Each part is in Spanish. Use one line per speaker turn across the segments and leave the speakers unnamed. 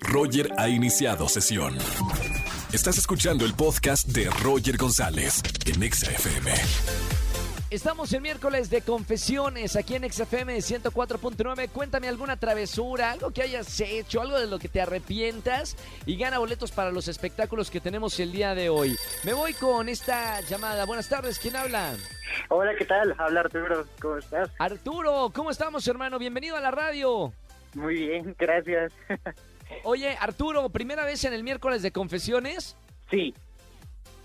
Roger ha iniciado sesión. Estás escuchando el podcast de Roger González en Exa FM.
Estamos el miércoles de confesiones aquí en XFM 104.9. Cuéntame alguna travesura, algo que hayas hecho, algo de lo que te arrepientas y gana boletos para los espectáculos que tenemos el día de hoy. Me voy con esta llamada. Buenas tardes, ¿quién habla?
Hola, ¿qué tal? Habla Arturo, ¿cómo estás?
Arturo, ¿cómo estamos, hermano? Bienvenido a la radio.
Muy bien, gracias.
Oye, Arturo, ¿primera vez en el miércoles de confesiones?
Sí.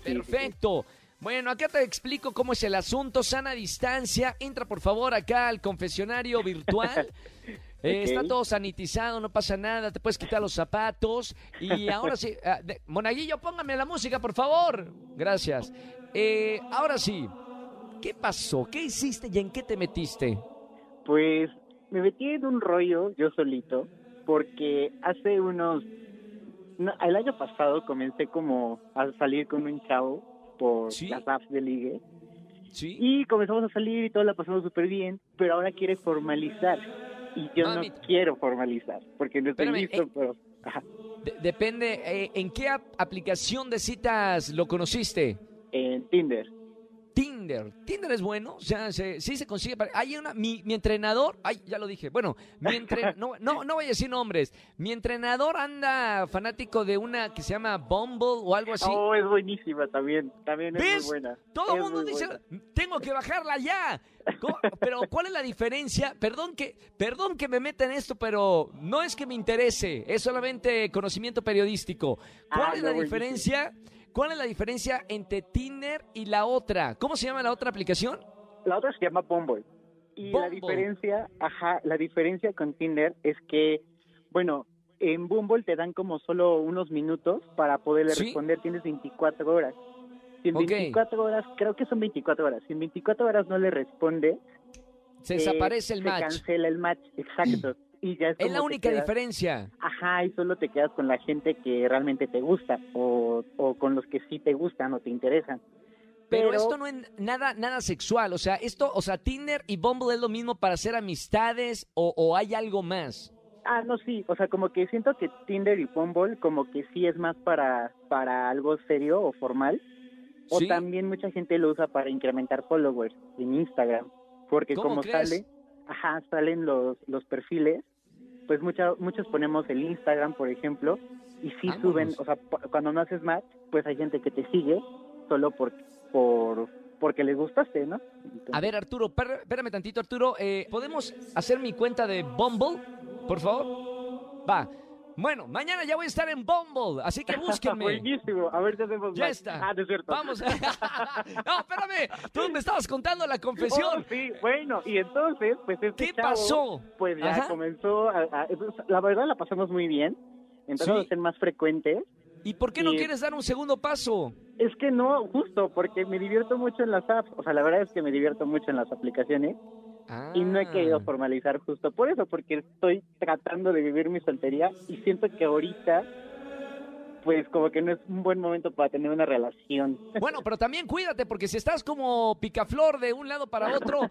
Perfecto. Bueno, acá te explico cómo es el asunto. Sana distancia. Entra por favor acá al confesionario virtual. Eh. Está todo sanitizado, no pasa nada. Te puedes quitar los zapatos. Y ahora sí, ah, de- Monaguillo, póngame la música, por favor. Gracias. Eh, ahora sí, ¿qué pasó? ¿Qué hiciste y en qué te metiste?
Pues me metí en un rollo yo solito porque hace unos... no, el año pasado comencé como a salir con un chavo por
Sí.
las apps de ligue
¿Sí?
y comenzamos a salir y todo la pasamos súper bien, pero ahora quiere formalizar y yo no quiero formalizar porque no estoy
Espérame,
listo,
eh.
pero... Ajá.
De- depende, eh, ¿en qué ap- aplicación de citas lo conociste?
En Tinder.
Tinder. Tinder es bueno, o sea, se- sí se consigue. para- Hay una, mi, mi entrenador, ay, ya lo dije. Bueno, mi entre, no, no, no voy a decir nombres. Mi entrenador anda fanático de una que se llama Bumble o algo así.
Oh, es buenísima también, también es
¿Ves?
muy buena.
Todo el
Es
mundo dice,
buena.
tengo que bajarla ya. Pero ¿cuál es la diferencia? Perdón que, perdón que me meta en esto, pero no es que me interese, es solamente conocimiento periodístico. ¿Cuál
Ah,
es
no,
la
buenísimo.
¿Cuál es la diferencia entre Tinder y la otra? ¿Cómo se llama la otra aplicación?
La otra se llama Bumble. Y la diferencia, ajá, la diferencia con Tinder es que, bueno, en Bumble te dan como solo unos minutos para poderle
Sí.
responder, tienes 24 horas. Si en
Ok.
24 horas, creo que son 24 horas, si en 24 horas no le responde,
Se
eh,
desaparece el
se
match.
cancela el match, exacto. Y ya es,
Es la única
quedas-
diferencia.
Ajá, y solo te quedas con la gente que realmente te gusta o, o con los que sí te gustan o te interesan.
Pero,
Pero-
esto no es nada, nada sexual. O sea, esto, o sea, Tinder y Bumble es lo mismo para hacer amistades o, o hay algo más.
Ah, no, sí, o sea, como que siento que Tinder y Bumble como que sí es más para, para algo serio o formal. O
¿Sí?
también mucha gente lo usa para incrementar followers en Instagram. Porque
¿Cómo
como
crees?
sale, ajá, salen los, los perfiles, pues mucha, muchos ponemos el Instagram, por ejemplo, y sí
Vámonos.
suben, o sea, cuando no haces match, pues hay gente que te sigue solo por, por porque les gustaste, ¿no? Entonces-
A ver, Arturo, espérame tantito, Arturo. eh, ¿Podemos hacer mi cuenta de Bumble, por favor? Va. Bueno, mañana ya voy a estar en Bumble, así que búsquenme.
Buenísimo, a ver si hacemos
Ya está.
Ah, es cierto.
Vamos. no, espérame. Tú me estabas contando la confesión.
Oh, sí, bueno, y entonces, pues este
¿Qué
chavo,
pasó?
Pues ya
Ajá.
comenzó, a, a- la verdad la pasamos muy bien, empezamos
Sí.
ser más frecuentes.
¿Y por qué no
Y-
quieres dar un segundo paso?
Es que no, justo, porque me divierto mucho en las apps, o sea, la verdad es que me divierto mucho en las aplicaciones y no he querido
Ah.
formalizar justo por eso, porque estoy tratando de vivir mi soltería y siento que ahorita, pues como que no es un buen momento para tener una relación.
Bueno, pero también cuídate, porque si estás como picaflor de un lado para otro,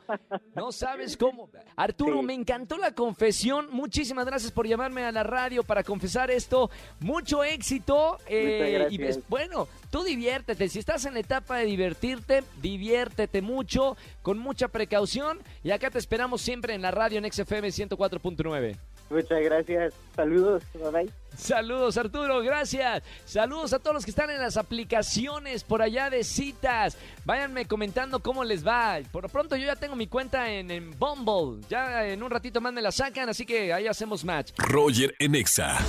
no sabes cómo. Arturo,
Sí.
me encantó la confesión. Muchísimas gracias por llamarme a la radio para confesar esto. Mucho éxito. eh, y ves- bueno, tú diviértete. Si estás en la etapa de divertirte, diviértete mucho, con mucha precaución. Y acá te esperamos siempre en la radio en XFM 104.9.
Muchas gracias, saludos, bye bye.
Saludos Arturo, gracias. Saludos a todos los que están en las aplicaciones por allá de citas. Váyanme comentando cómo les va. Por lo pronto yo ya tengo mi cuenta en, en Bumble. Ya en un ratito más me la sacan, así que ahí hacemos match.
Roger en Exa.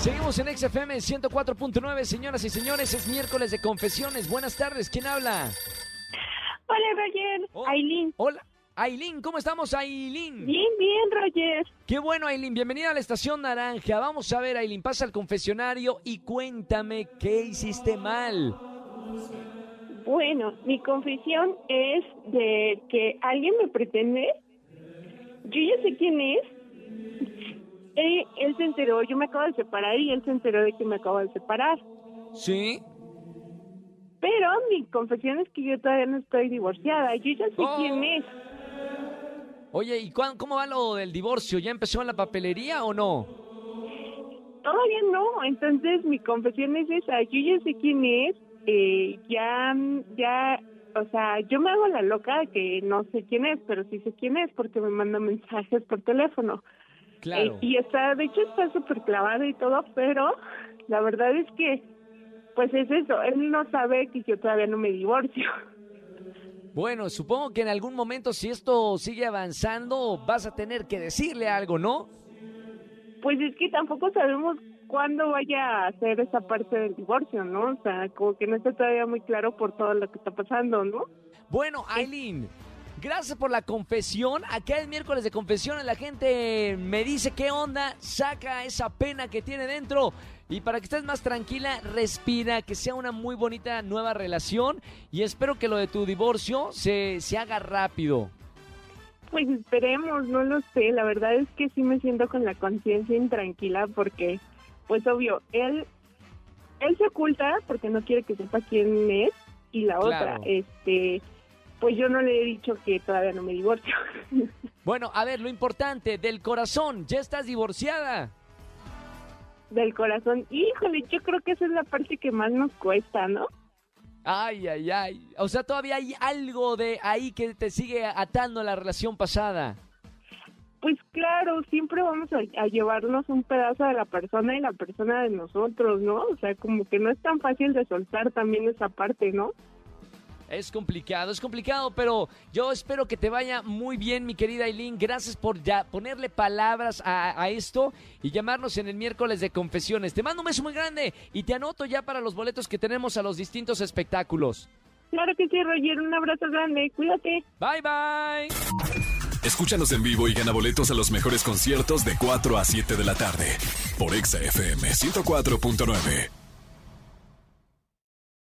Seguimos en XFM 104.9, señoras y señores. Es miércoles de confesiones. Buenas tardes, ¿quién habla?
Hola, Roger.
Oh.
Aileen.
Hola. Aileen, ¿cómo estamos, Aileen?
Bien, bien, Roger.
Qué bueno, Aileen. Bienvenida a la Estación Naranja. Vamos a ver, Aileen, pasa al confesionario y cuéntame qué hiciste mal.
Bueno, mi confesión es de que alguien me pretende. Yo ya sé quién es. Eh, él se enteró, yo me acabo de separar y él se enteró de que me acabo de separar.
¿Sí?
Pero mi confesión es que yo todavía no estoy divorciada. Yo ya sé
Oh.
quién es.
Oye, ¿y cuán- cómo va lo del divorcio? ¿Ya empezó en la papelería o no?
Todavía no. Entonces mi confesión es esa. Yo ya sé quién es. Eh, ya, ya, o sea, yo me hago la loca que no sé quién es, pero sí sé quién es porque me manda mensajes por teléfono.
Claro.
Eh, y está, de hecho está súper clavado y todo, pero la verdad es que, pues es eso, él no sabe que yo todavía no me divorcio.
Bueno, supongo que en algún momento, si esto sigue avanzando, vas a tener que decirle algo, ¿no?
Pues es que tampoco sabemos cuándo vaya a hacer esa parte del divorcio, ¿no? O sea, como que no está todavía muy claro por todo lo que está pasando, ¿no?
Bueno, Aileen, gracias por la confesión. Acá el miércoles de confesiones la gente me dice qué onda, saca esa pena que tiene dentro. Y para que estés más tranquila, respira, que sea una muy bonita nueva relación. Y espero que lo de tu divorcio se, se haga rápido.
Pues esperemos, no lo sé. La verdad es que sí me siento con la conciencia intranquila porque, pues obvio, él, él se oculta porque no quiere que sepa quién es. Y la
Claro.
otra, este, pues yo no le he dicho que todavía no me divorcio.
Bueno, a ver, lo importante, del corazón, ya estás divorciada.
Del corazón. Híjole, yo creo que esa es la parte que más nos cuesta, ¿no?
Ay, ay, ay. O sea, todavía hay algo de ahí que te sigue atando a la relación pasada.
Pues claro, siempre vamos a, a llevarnos un pedazo de la persona y la persona de nosotros, ¿no? O sea, como que no es tan fácil de soltar también esa parte, ¿no?
Es complicado, es complicado, pero yo espero que te vaya muy bien, mi querida Aileen. Gracias por ya ponerle palabras a, a esto y llamarnos en el miércoles de confesiones. Te mando un beso muy grande y te anoto ya para los boletos que tenemos a los distintos espectáculos.
Claro que sí, Roger, un abrazo grande, cuídate.
Bye, bye.
Escúchanos en vivo y gana boletos a los mejores conciertos de 4 a 7 de la tarde por Exa FM 104.9.